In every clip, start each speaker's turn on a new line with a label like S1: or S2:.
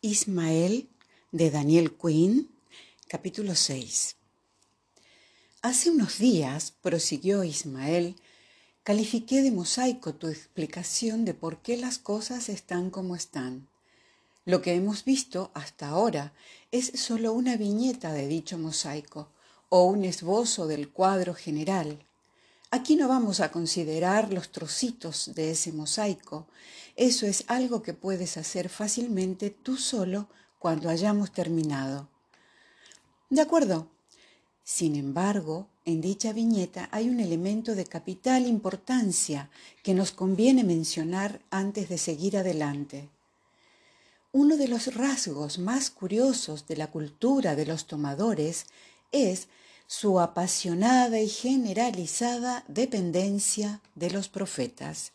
S1: Ismael de Daniel Quinn, capítulo 6. Hace unos días, prosiguió Ismael, califiqué de mosaico tu explicación de por qué las cosas están como están. Lo que hemos visto hasta ahora es sólo una viñeta de dicho mosaico o un esbozo del cuadro general. Aquí no vamos a considerar los trocitos de ese mosaico. Eso es algo que puedes hacer fácilmente tú solo cuando hayamos terminado. De acuerdo. Sin embargo, en dicha viñeta hay un elemento de capital importancia que nos conviene mencionar antes de seguir adelante. Uno de los rasgos más curiosos de la cultura de los tomadores es su apasionada y generalizada dependencia de los profetas.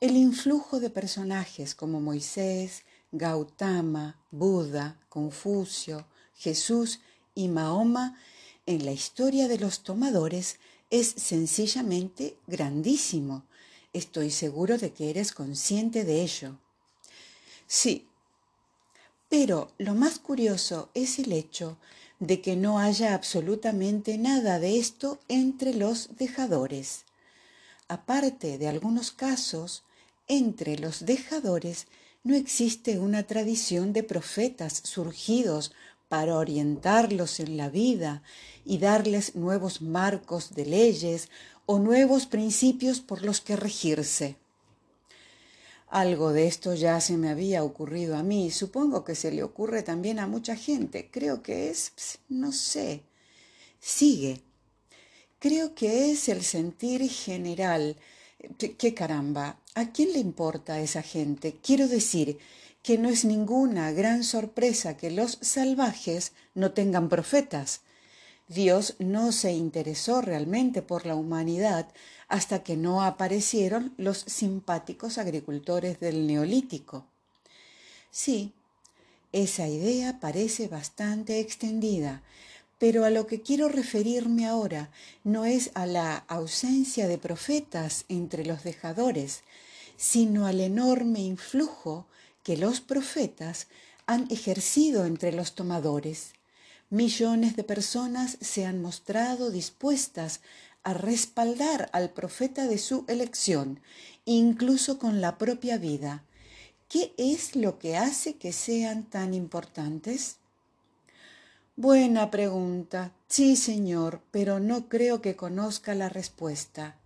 S1: El influjo de personajes como Moisés, Gautama, Buda, Confucio, Jesús y Mahoma en la historia de los tomadores es sencillamente grandísimo. Estoy seguro de que eres consciente de ello. Sí, pero lo más curioso es el hecho de que no haya absolutamente nada de esto entre los dejadores. Aparte de algunos casos, entre los dejadores no existe una tradición de profetas surgidos para orientarlos en la vida y darles nuevos marcos de leyes o nuevos principios por los que regirse. Algo de esto ya se me había ocurrido a mí, supongo que se le ocurre también a mucha gente. Creo que es, no sé. Sigue. Creo que es el sentir general. ¿Qué caramba? ¿A quién le importa a esa gente? Quiero decir que no es ninguna gran sorpresa que los salvajes no tengan profetas. Dios no se interesó realmente por la humanidad hasta que no aparecieron los simpáticos agricultores del neolítico. Sí, esa idea parece bastante extendida, pero a lo que quiero referirme ahora no es a la ausencia de profetas entre los dejadores, sino al enorme influjo que los profetas han ejercido entre los tomadores. Millones de personas se han mostrado dispuestas a respaldar al profeta de su elección, incluso con la propia vida. ¿Qué es lo que hace que sean tan importantes? Buena pregunta. Sí, señor, pero no creo que conozca la respuesta.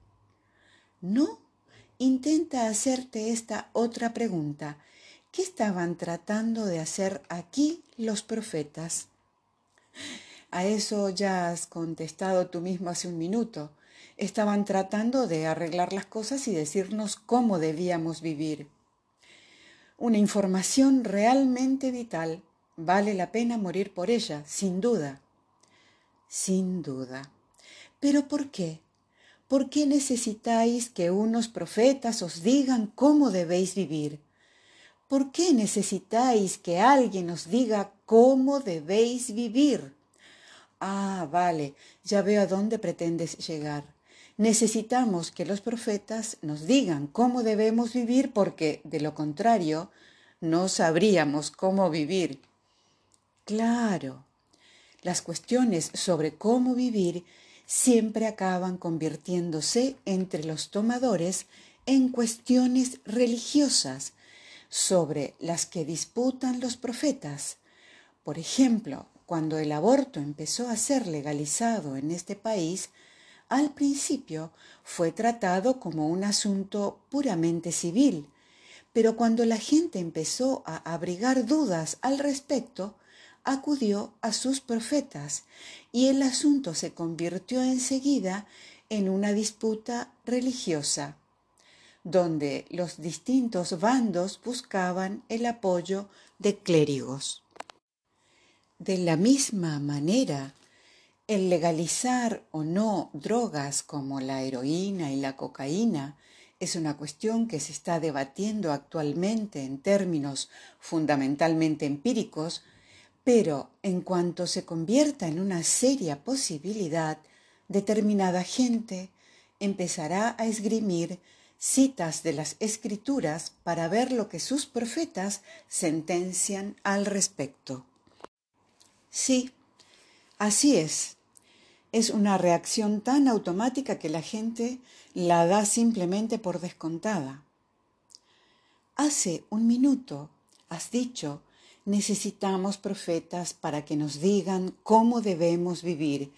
S1: ¿No? Intenta hacerte esta otra pregunta. ¿Qué estaban tratando de hacer aquí los profetas? A eso ya has contestado tú mismo hace un minuto. Estaban tratando de arreglar las cosas y decirnos cómo debíamos vivir. Una información realmente vital. Vale la pena morir por ella, sin duda. Sin duda. ¿Pero por qué? ¿Por qué necesitáis que unos profetas os digan cómo debéis vivir? ¿Por qué necesitáis que alguien os diga cómo debéis vivir? Ah, vale, ya veo a dónde pretendes llegar. Necesitamos que los profetas nos digan cómo debemos vivir porque, de lo contrario, no sabríamos cómo vivir. Claro, las cuestiones sobre cómo vivir siempre acaban convirtiéndose entre los tomadores en cuestiones religiosas sobre las que disputan los profetas. Por ejemplo, cuando el aborto empezó a ser legalizado en este país, al principio fue tratado como un asunto puramente civil, pero cuando la gente empezó a abrigar dudas al respecto, acudió a sus profetas y el asunto se convirtió enseguida en una disputa religiosa donde los distintos bandos buscaban el apoyo de clérigos. De la misma manera, el legalizar o no drogas como la heroína y la cocaína es una cuestión que se está debatiendo actualmente en términos fundamentalmente empíricos, pero en cuanto se convierta en una seria posibilidad, determinada gente empezará a esgrimir citas de las escrituras para ver lo que sus profetas sentencian al respecto. Sí, así es. Es una reacción tan automática que la gente la da simplemente por descontada. Hace un minuto has dicho, necesitamos profetas para que nos digan cómo debemos vivir,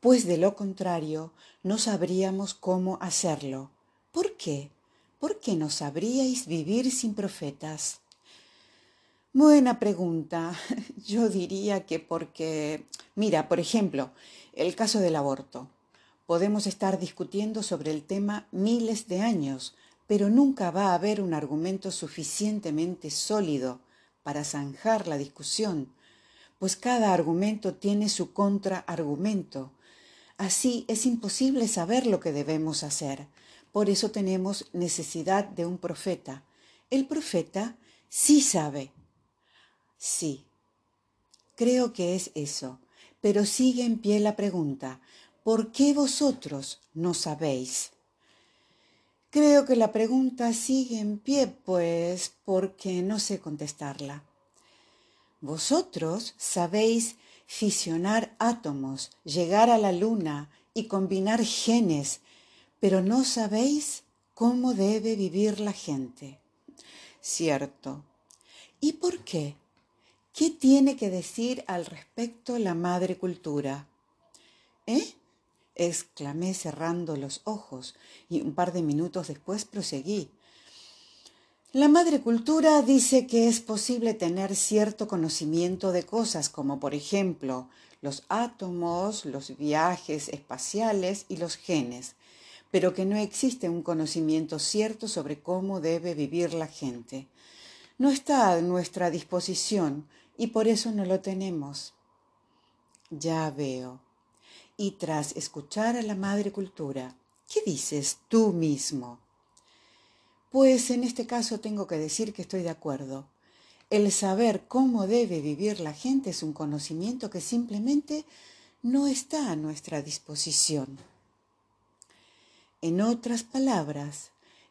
S1: pues de lo contrario no sabríamos cómo hacerlo. ¿Por qué? ¿Por qué no sabríais vivir sin profetas? Buena pregunta. Yo diría que porque, mira, por ejemplo, el caso del aborto. Podemos estar discutiendo sobre el tema miles de años, pero nunca va a haber un argumento suficientemente sólido para zanjar la discusión, pues cada argumento tiene su contraargumento. Así es imposible saber lo que debemos hacer. Por eso tenemos necesidad de un profeta. El profeta sí sabe. Sí. Creo que es eso. Pero sigue en pie la pregunta, ¿por qué vosotros no sabéis? Creo que la pregunta sigue en pie, pues porque no sé contestarla. Vosotros sabéis fisionar átomos, llegar a la luna y combinar genes pero no sabéis cómo debe vivir la gente. Cierto. ¿Y por qué? ¿Qué tiene que decir al respecto la madre cultura? ¿Eh? exclamé cerrando los ojos y un par de minutos después proseguí. La madre cultura dice que es posible tener cierto conocimiento de cosas como por ejemplo los átomos, los viajes espaciales y los genes, pero que no existe un conocimiento cierto sobre cómo debe vivir la gente. No está a nuestra disposición y por eso no lo tenemos. Ya veo. Y tras escuchar a la madre cultura, ¿qué dices tú mismo? Pues en este caso tengo que decir que estoy de acuerdo. El saber cómo debe vivir la gente es un conocimiento que simplemente no está a nuestra disposición. En otras palabras,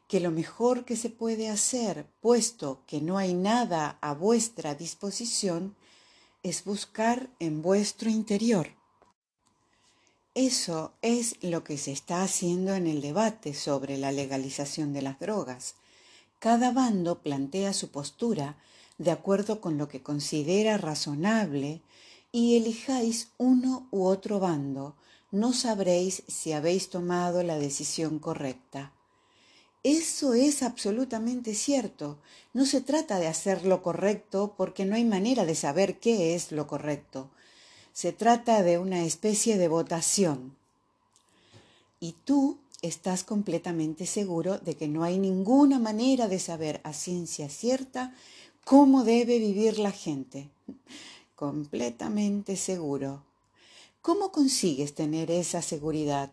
S1: que lo mejor que se puede hacer, puesto que no hay nada a vuestra disposición, es buscar en vuestro interior. Eso es lo que se está haciendo en el debate sobre la legalización de las drogas. Cada bando plantea su postura de acuerdo con lo que considera razonable y elijáis uno u otro bando no sabréis si habéis tomado la decisión correcta. Eso es absolutamente cierto. No se trata de hacer lo correcto porque no hay manera de saber qué es lo correcto. Se trata de una especie de votación. Y tú estás completamente seguro de que no hay ninguna manera de saber a ciencia cierta cómo debe vivir la gente. Completamente seguro. ¿Cómo consigues tener esa seguridad?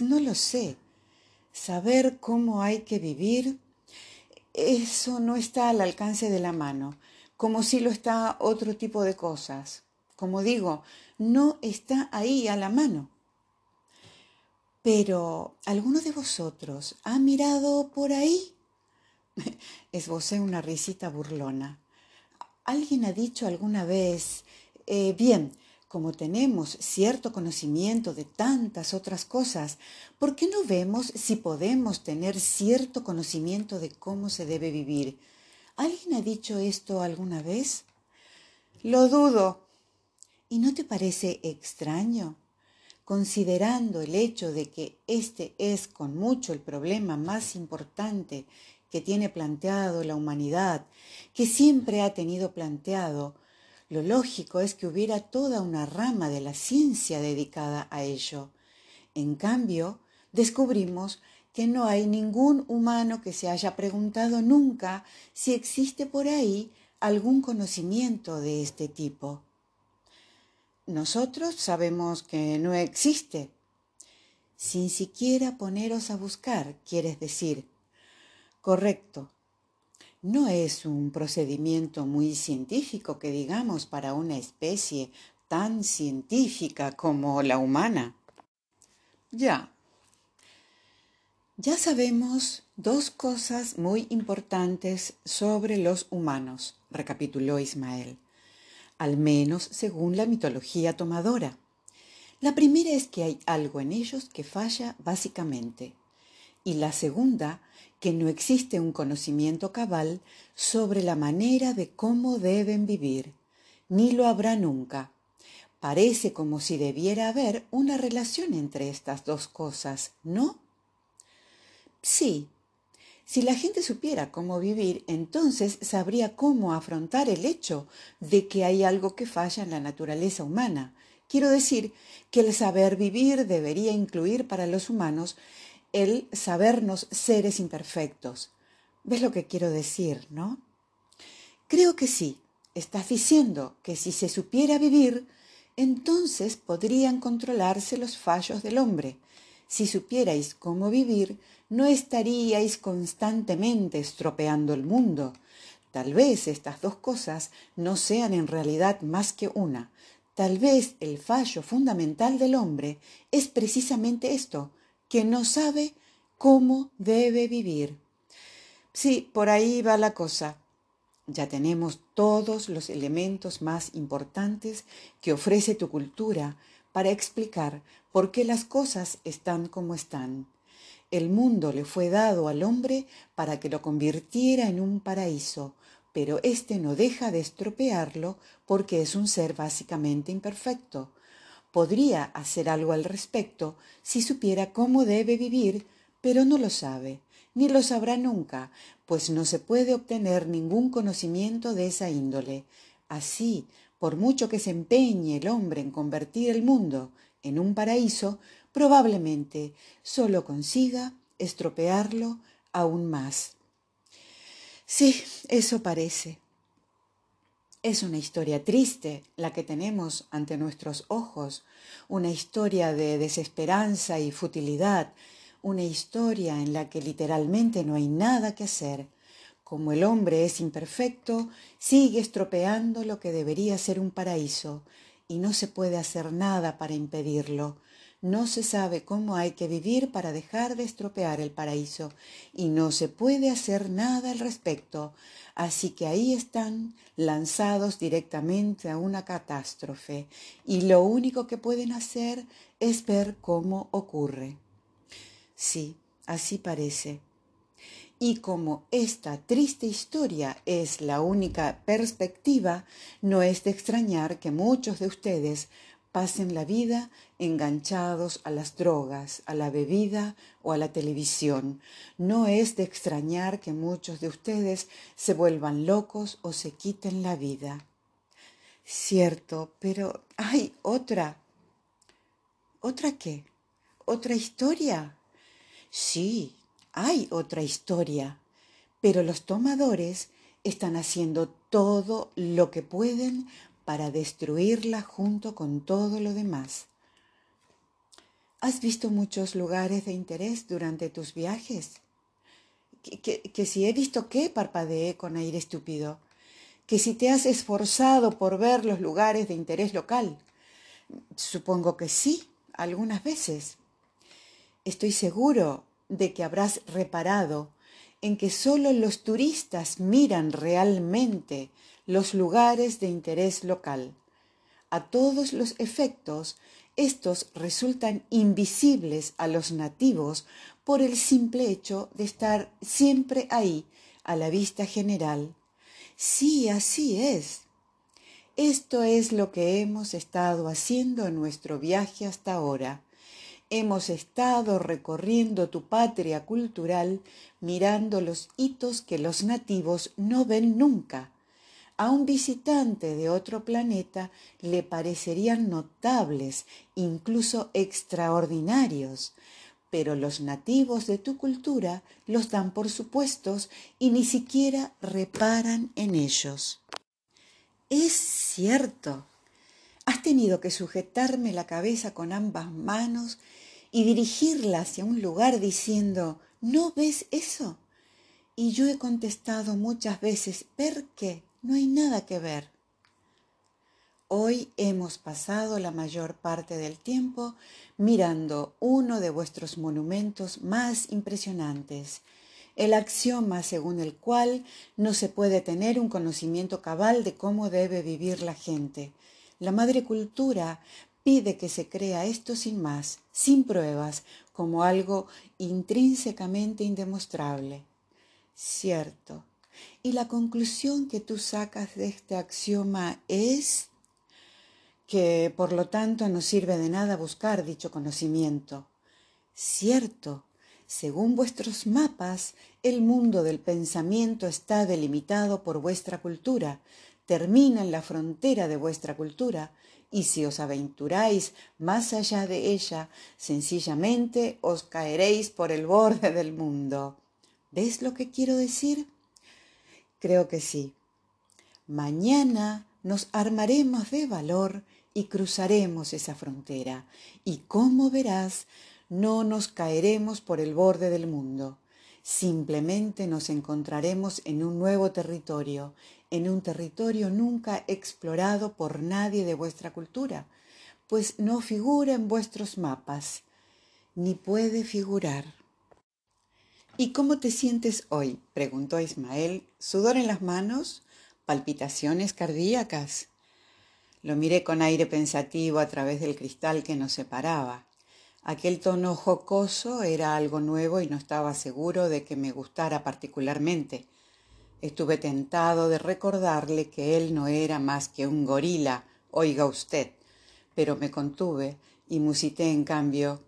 S1: No lo sé. Saber cómo hay que vivir, eso no está al alcance de la mano, como si lo está otro tipo de cosas. Como digo, no está ahí a la mano. Pero, ¿alguno de vosotros ha mirado por ahí? Esbocé una risita burlona. ¿Alguien ha dicho alguna vez, eh, bien, como tenemos cierto conocimiento de tantas otras cosas, ¿por qué no vemos si podemos tener cierto conocimiento de cómo se debe vivir? ¿Alguien ha dicho esto alguna vez? Lo dudo. ¿Y no te parece extraño? Considerando el hecho de que este es con mucho el problema más importante que tiene planteado la humanidad, que siempre ha tenido planteado, lo lógico es que hubiera toda una rama de la ciencia dedicada a ello. En cambio, descubrimos que no hay ningún humano que se haya preguntado nunca si existe por ahí algún conocimiento de este tipo. Nosotros sabemos que no existe. Sin siquiera poneros a buscar, quieres decir. Correcto. No es un procedimiento muy científico que digamos para una especie tan científica como la humana. Ya. Ya sabemos dos cosas muy importantes sobre los humanos, recapituló Ismael, al menos según la mitología tomadora. La primera es que hay algo en ellos que falla básicamente. Y la segunda, que no existe un conocimiento cabal sobre la manera de cómo deben vivir, ni lo habrá nunca. Parece como si debiera haber una relación entre estas dos cosas, ¿no? Sí. Si la gente supiera cómo vivir, entonces sabría cómo afrontar el hecho de que hay algo que falla en la naturaleza humana. Quiero decir que el saber vivir debería incluir para los humanos el sabernos seres imperfectos. ¿Ves lo que quiero decir, no? Creo que sí. Estás diciendo que si se supiera vivir, entonces podrían controlarse los fallos del hombre. Si supierais cómo vivir, no estaríais constantemente estropeando el mundo. Tal vez estas dos cosas no sean en realidad más que una. Tal vez el fallo fundamental del hombre es precisamente esto, que no sabe cómo debe vivir. Sí, por ahí va la cosa. Ya tenemos todos los elementos más importantes que ofrece tu cultura para explicar por qué las cosas están como están. El mundo le fue dado al hombre para que lo convirtiera en un paraíso, pero éste no deja de estropearlo porque es un ser básicamente imperfecto. Podría hacer algo al respecto si supiera cómo debe vivir, pero no lo sabe, ni lo sabrá nunca, pues no se puede obtener ningún conocimiento de esa índole. Así, por mucho que se empeñe el hombre en convertir el mundo en un paraíso, probablemente solo consiga estropearlo aún más. Sí, eso parece. Es una historia triste la que tenemos ante nuestros ojos, una historia de desesperanza y futilidad, una historia en la que literalmente no hay nada que hacer. Como el hombre es imperfecto, sigue estropeando lo que debería ser un paraíso, y no se puede hacer nada para impedirlo. No se sabe cómo hay que vivir para dejar de estropear el paraíso y no se puede hacer nada al respecto. Así que ahí están lanzados directamente a una catástrofe y lo único que pueden hacer es ver cómo ocurre. Sí, así parece. Y como esta triste historia es la única perspectiva, no es de extrañar que muchos de ustedes pasen la vida enganchados a las drogas, a la bebida o a la televisión. No es de extrañar que muchos de ustedes se vuelvan locos o se quiten la vida. Cierto, pero hay otra. ¿Otra qué? ¿Otra historia? Sí, hay otra historia, pero los tomadores están haciendo todo lo que pueden para destruirla junto con todo lo demás. ¿Has visto muchos lugares de interés durante tus viajes? Que, si he visto qué, parpadeé con aire estúpido. Que si te has esforzado por ver los lugares de interés local. Supongo que sí, algunas veces. Estoy seguro de que habrás reparado en que solo los turistas miran realmente los lugares de interés local. A todos los efectos, estos resultan invisibles a los nativos por el simple hecho de estar siempre ahí, a la vista general. Sí, así es. Esto es lo que hemos estado haciendo en nuestro viaje hasta ahora. Hemos estado recorriendo tu patria cultural mirando los hitos que los nativos no ven nunca a un visitante de otro planeta le parecerían notables, incluso extraordinarios, pero los nativos de tu cultura los dan por supuestos y ni siquiera reparan en ellos. Es cierto. Has tenido que sujetarme la cabeza con ambas manos y dirigirla hacia un lugar diciendo, ¿no ves eso? Y yo he contestado muchas veces, ¿per qué? No hay nada que ver. Hoy hemos pasado la mayor parte del tiempo mirando uno de vuestros monumentos más impresionantes, el axioma según el cual no se puede tener un conocimiento cabal de cómo debe vivir la gente. La madre cultura pide que se crea esto sin más, sin pruebas, como algo intrínsecamente indemostrable. Cierto. Y la conclusión que tú sacas de este axioma es que por lo tanto no sirve de nada buscar dicho conocimiento. Cierto, según vuestros mapas, el mundo del pensamiento está delimitado por vuestra cultura, termina en la frontera de vuestra cultura, y si os aventuráis más allá de ella, sencillamente os caeréis por el borde del mundo. ¿Ves lo que quiero decir? Creo que sí. Mañana nos armaremos de valor y cruzaremos esa frontera, y como verás, no nos caeremos por el borde del mundo. Simplemente nos encontraremos en un nuevo territorio, en un territorio nunca explorado por nadie de vuestra cultura, pues no figura en vuestros mapas, ni puede figurar. ¿Y cómo te sientes hoy? preguntó Ismael. ¿Sudor en las manos? ¿Palpitaciones cardíacas? Lo miré con aire pensativo a través del cristal que nos separaba. Aquel tono jocoso era algo nuevo y no estaba seguro de que me gustara particularmente. Estuve tentado de recordarle que él no era más que un gorila, oiga usted, pero me contuve y musité en cambio.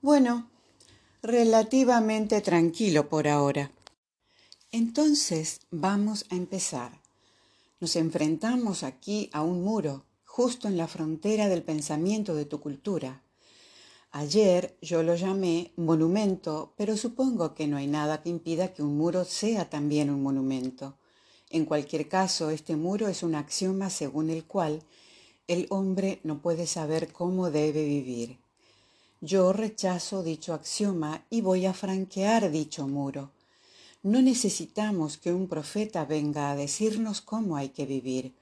S1: Bueno, relativamente tranquilo por ahora. Entonces vamos a empezar. Nos enfrentamos aquí a un muro, justo en la frontera del pensamiento de tu cultura. Ayer yo lo llamé monumento, pero supongo que no hay nada que impida que un muro sea también un monumento. En cualquier caso, este muro es un axioma según el cual el hombre no puede saber cómo debe vivir. Yo rechazo dicho axioma y voy a franquear dicho muro. No necesitamos que un profeta venga a decirnos cómo hay que vivir.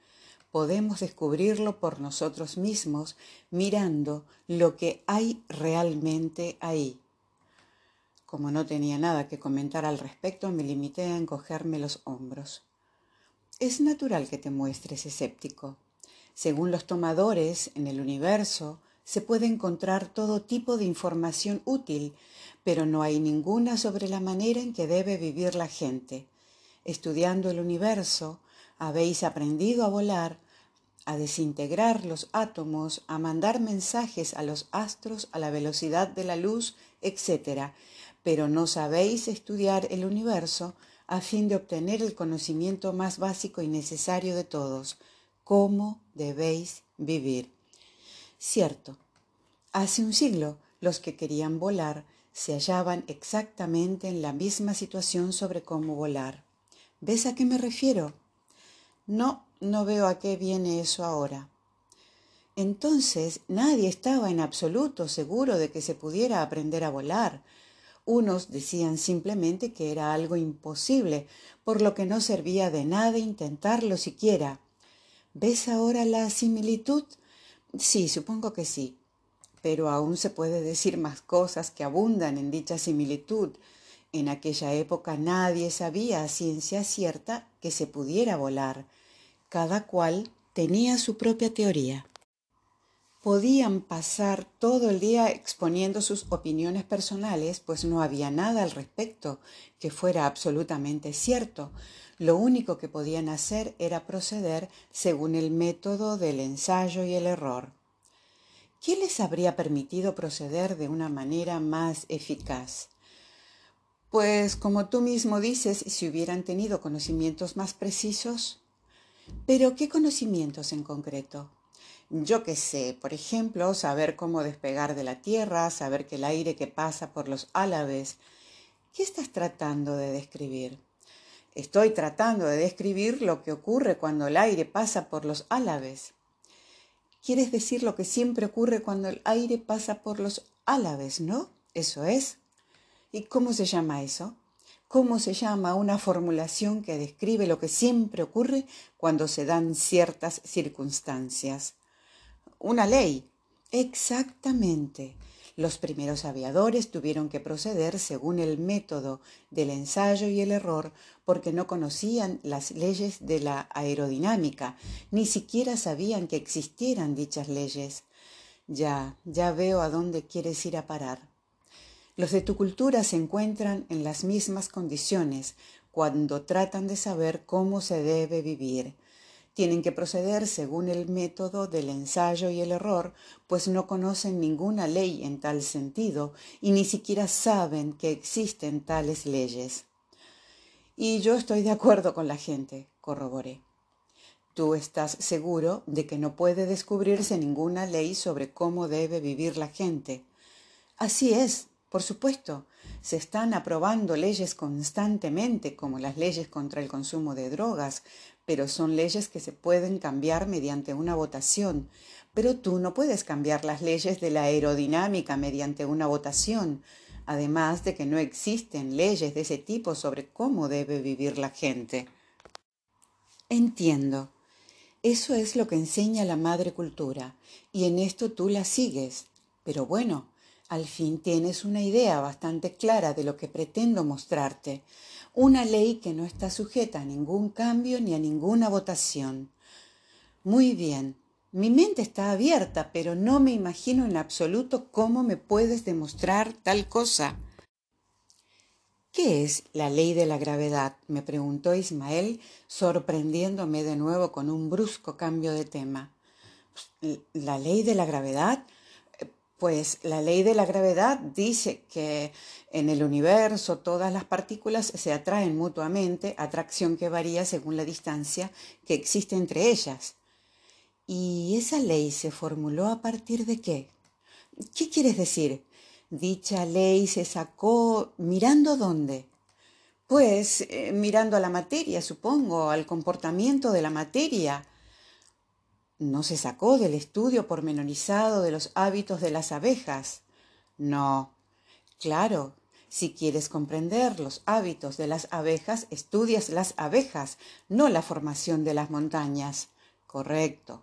S1: Podemos descubrirlo por nosotros mismos mirando lo que hay realmente ahí. Como no tenía nada que comentar al respecto, me limité a encogerme los hombros. Es natural que te muestres escéptico. Según los tomadores en el universo, se puede encontrar todo tipo de información útil pero no hay ninguna sobre la manera en que debe vivir la gente. Estudiando el universo, habéis aprendido a volar, a desintegrar los átomos, a mandar mensajes a los astros a la velocidad de la luz, etc. Pero no sabéis estudiar el universo a fin de obtener el conocimiento más básico y necesario de todos, cómo debéis vivir. Cierto, hace un siglo los que querían volar se hallaban exactamente en la misma situación sobre cómo volar. ¿Ves a qué me refiero? No, no veo a qué viene eso ahora. Entonces nadie estaba en absoluto seguro de que se pudiera aprender a volar. Unos decían simplemente que era algo imposible, por lo que no servía de nada intentarlo siquiera. ¿Ves ahora la similitud? Sí, supongo que sí pero aún se puede decir más cosas que abundan en dicha similitud. En aquella época nadie sabía a ciencia cierta que se pudiera volar. Cada cual tenía su propia teoría. Podían pasar todo el día exponiendo sus opiniones personales, pues no había nada al respecto que fuera absolutamente cierto. Lo único que podían hacer era proceder según el método del ensayo y el error. ¿Qué les habría permitido proceder de una manera más eficaz? Pues como tú mismo dices, si hubieran tenido conocimientos más precisos. Pero ¿qué conocimientos en concreto? Yo qué sé, por ejemplo, saber cómo despegar de la tierra, saber que el aire que pasa por los álabes. ¿Qué estás tratando de describir? Estoy tratando de describir lo que ocurre cuando el aire pasa por los álabes. Quieres decir lo que siempre ocurre cuando el aire pasa por los álabes, ¿no? Eso es. ¿Y cómo se llama eso? ¿Cómo se llama una formulación que describe lo que siempre ocurre cuando se dan ciertas circunstancias? Una ley. Exactamente. Los primeros aviadores tuvieron que proceder según el método del ensayo y el error porque no conocían las leyes de la aerodinámica, ni siquiera sabían que existieran dichas leyes. Ya, ya veo a dónde quieres ir a parar. Los de tu cultura se encuentran en las mismas condiciones cuando tratan de saber cómo se debe vivir. Tienen que proceder según el método del ensayo y el error, pues no conocen ninguna ley en tal sentido y ni siquiera saben que existen tales leyes. Y yo estoy de acuerdo con la gente, corroboré. Tú estás seguro de que no puede descubrirse ninguna ley sobre cómo debe vivir la gente. Así es, por supuesto, se están aprobando leyes constantemente, como las leyes contra el consumo de drogas, pero son leyes que se pueden cambiar mediante una votación. Pero tú no puedes cambiar las leyes de la aerodinámica mediante una votación, además de que no existen leyes de ese tipo sobre cómo debe vivir la gente. Entiendo. Eso es lo que enseña la madre cultura, y en esto tú la sigues. Pero bueno, al fin tienes una idea bastante clara de lo que pretendo mostrarte, una ley que no está sujeta a ningún cambio ni a ninguna votación. Muy bien, mi mente está abierta, pero no me imagino en absoluto cómo me puedes demostrar tal cosa. ¿Qué es la ley de la gravedad? me preguntó Ismael, sorprendiéndome de nuevo con un brusco cambio de tema. ¿La ley de la gravedad? Pues la ley de la gravedad dice que en el universo todas las partículas se atraen mutuamente, atracción que varía según la distancia que existe entre ellas. ¿Y esa ley se formuló a partir de qué? ¿Qué quieres decir? Dicha ley se sacó mirando dónde? Pues eh, mirando a la materia, supongo, al comportamiento de la materia, no se sacó del estudio pormenorizado de los hábitos de las abejas. No. Claro, si quieres comprender los hábitos de las abejas, estudias las abejas, no la formación de las montañas. Correcto.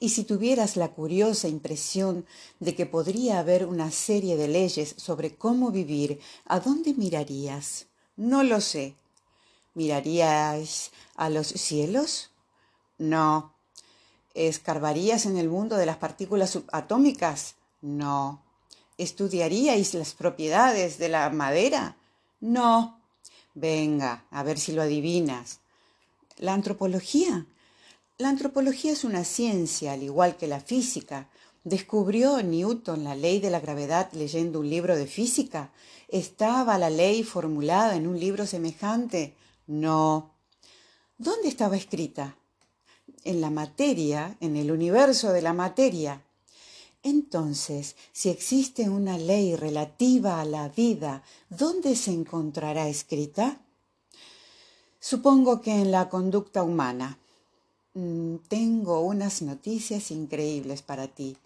S1: Y si tuvieras la curiosa impresión de que podría haber una serie de leyes sobre cómo vivir, ¿a dónde mirarías? No lo sé. ¿Mirarías a los cielos? No, ¿Escarbarías en el mundo de las partículas subatómicas? No. ¿Estudiaríais las propiedades de la madera? No. Venga, a ver si lo adivinas. ¿La antropología? La antropología es una ciencia, al igual que la física. ¿Descubrió Newton la ley de la gravedad leyendo un libro de física? ¿Estaba la ley formulada en un libro semejante? No. ¿Dónde estaba escrita? En la materia, en el universo de la materia. Entonces, si existe una ley relativa a la vida, ¿dónde se encontrará escrita? Supongo que en la conducta humana. Mm, tengo unas noticias increíbles para ti.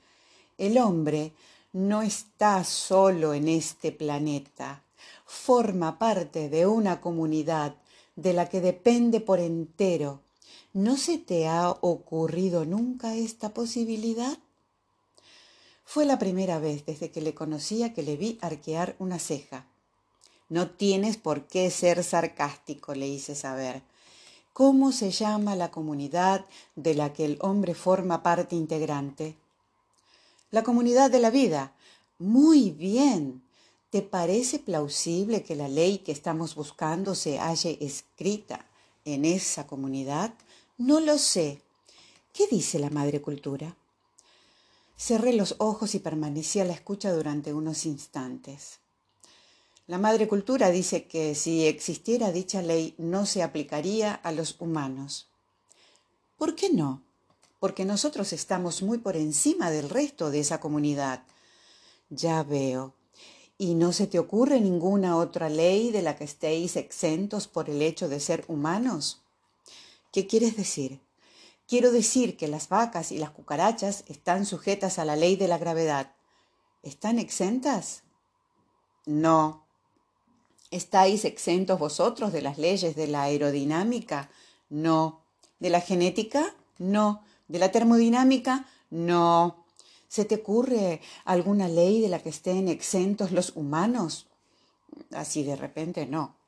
S1: El hombre no está solo en este planeta, forma parte de una comunidad de la que depende por entero ¿No se te ha ocurrido nunca esta posibilidad? Fue la primera vez desde que le conocía que le vi arquear una ceja. No tienes por qué ser sarcástico, le hice saber. ¿Cómo se llama la comunidad de la que el hombre forma parte integrante? La comunidad de la vida. Muy bien. ¿Te parece plausible que la ley que estamos buscando se halle escrita en esa comunidad? No lo sé. ¿Qué dice la madre cultura? Cerré los ojos y permanecí a la escucha durante unos instantes. La madre cultura dice que si existiera dicha ley no se aplicaría a los humanos. ¿Por qué no? Porque nosotros estamos muy por encima del resto de esa comunidad. Ya veo. ¿Y no se te ocurre ninguna otra ley de la que estéis exentos por el hecho de ser humanos? ¿Qué quieres decir? Quiero decir que las vacas y las cucarachas están sujetas a la ley de la gravedad. ¿Están exentas? No. ¿Estáis exentos vosotros de las leyes de la aerodinámica? No. ¿De la genética? No. ¿De la termodinámica? No. ¿Se te ocurre alguna ley de la que estén exentos los humanos? Así de repente no.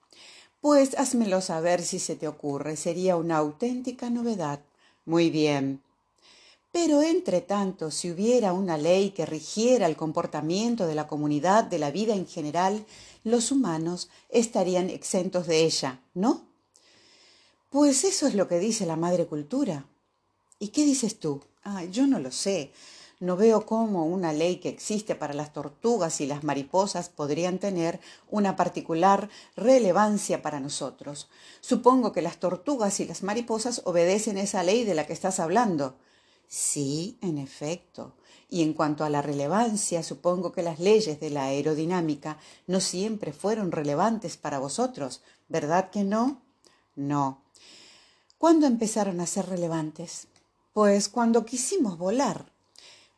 S1: Pues házmelo saber si se te ocurre. Sería una auténtica novedad. Muy bien. Pero entre tanto, si hubiera una ley que rigiera el comportamiento de la comunidad, de la vida en general, los humanos estarían exentos de ella, ¿no? Pues eso es lo que dice la madre cultura. ¿Y qué dices tú? Ah, yo no lo sé. No veo cómo una ley que existe para las tortugas y las mariposas podrían tener una particular relevancia para nosotros. Supongo que las tortugas y las mariposas obedecen esa ley de la que estás hablando. Sí, en efecto. Y en cuanto a la relevancia, supongo que las leyes de la aerodinámica no siempre fueron relevantes para vosotros, ¿verdad que no? No. ¿Cuándo empezaron a ser relevantes? Pues cuando quisimos volar.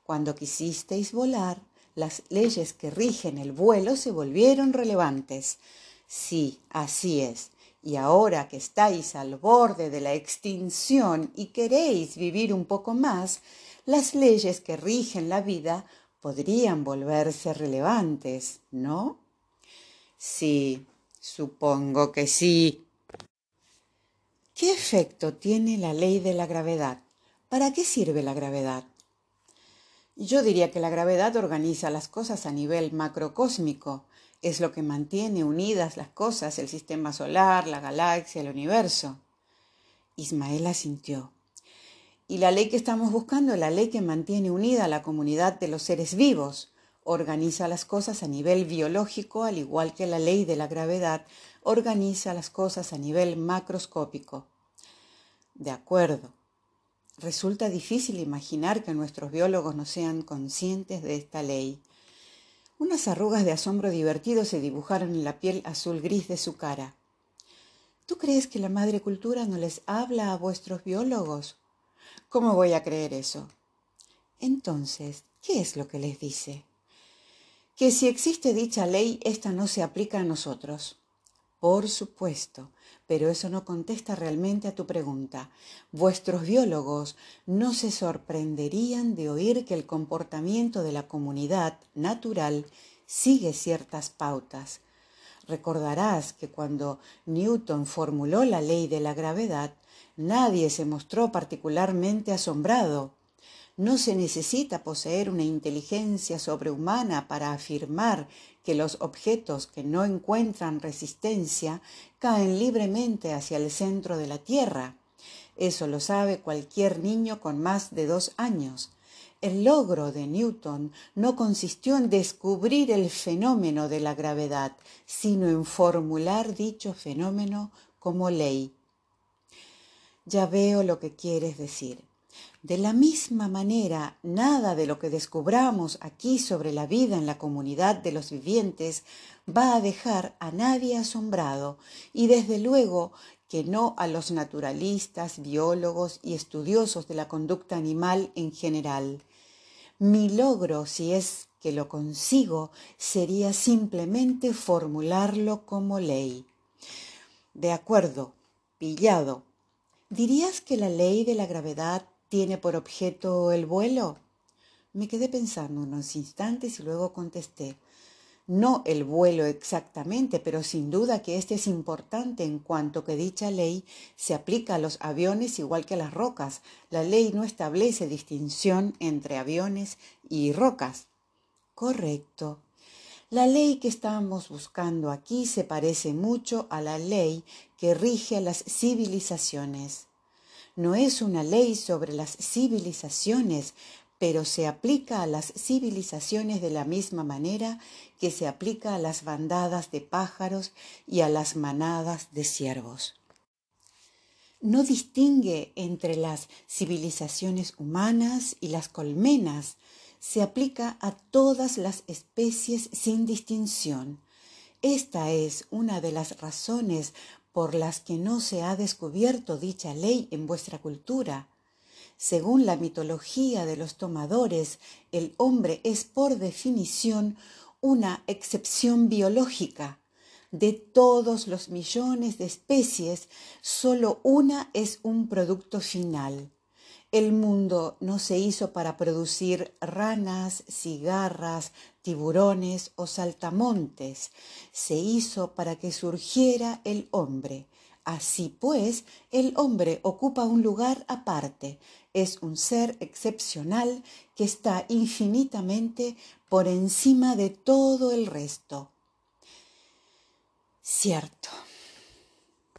S1: Cuando quisisteis volar, las leyes que rigen el vuelo se volvieron relevantes. Sí, así es. Y ahora que estáis al borde de la extinción y queréis vivir un poco más, las leyes que rigen la vida podrían volverse relevantes, ¿no? Sí, supongo que sí. ¿Qué efecto tiene la ley de la gravedad? ¿Para qué sirve la gravedad? Yo diría que la gravedad organiza las cosas a nivel macrocósmico, es lo que mantiene unidas las cosas, el sistema solar, la galaxia, el universo. Ismael asintió. Y la ley que estamos buscando es la ley que mantiene unida a la comunidad de los seres vivos, organiza las cosas a nivel biológico, al igual que la ley de la gravedad organiza las cosas a nivel macroscópico. De acuerdo. Resulta difícil imaginar que nuestros biólogos no sean conscientes de esta ley. Unas arrugas de asombro divertido se dibujaron en la piel azul gris de su cara. ¿Tú crees que la madre cultura no les habla a vuestros biólogos? ¿Cómo voy a creer eso? Entonces, ¿qué es lo que les dice? Que si existe dicha ley, ésta no se aplica a nosotros. Por supuesto, pero eso no contesta realmente a tu pregunta. Vuestros biólogos no se sorprenderían de oír que el comportamiento de la comunidad natural sigue ciertas pautas. Recordarás que cuando Newton formuló la ley de la gravedad, nadie se mostró particularmente asombrado. No se necesita poseer una inteligencia sobrehumana para afirmar que los objetos que no encuentran resistencia caen libremente hacia el centro de la Tierra. Eso lo sabe cualquier niño con más de dos años. El logro de Newton no consistió en descubrir el fenómeno de la gravedad, sino en formular dicho fenómeno como ley. Ya veo lo que quieres decir. De la misma manera, nada de lo que descubramos aquí sobre la vida en la comunidad de los vivientes va a dejar a nadie asombrado y desde luego que no a los naturalistas, biólogos y estudiosos de la conducta animal en general. Mi logro, si es que lo consigo, sería simplemente formularlo como ley. De acuerdo, pillado. ¿Dirías que la ley de la gravedad tiene por objeto el vuelo? Me quedé pensando unos instantes y luego contesté. No el vuelo exactamente, pero sin duda que este es importante en cuanto que dicha ley se aplica a los aviones igual que a las rocas. La ley no establece distinción entre aviones y rocas. Correcto. La ley que estamos buscando aquí se parece mucho a la ley que rige a las civilizaciones no es una ley sobre las civilizaciones, pero se aplica a las civilizaciones de la misma manera que se aplica a las bandadas de pájaros y a las manadas de ciervos. No distingue entre las civilizaciones humanas y las colmenas, se aplica a todas las especies sin distinción. Esta es una de las razones por las que no se ha descubierto dicha ley en vuestra cultura. Según la mitología de los tomadores, el hombre es por definición una excepción biológica. De todos los millones de especies, solo una es un producto final. El mundo no se hizo para producir ranas, cigarras, tiburones o saltamontes, se hizo para que surgiera el hombre. Así pues, el hombre ocupa un lugar aparte, es un ser excepcional que está infinitamente por encima de todo el resto. Cierto,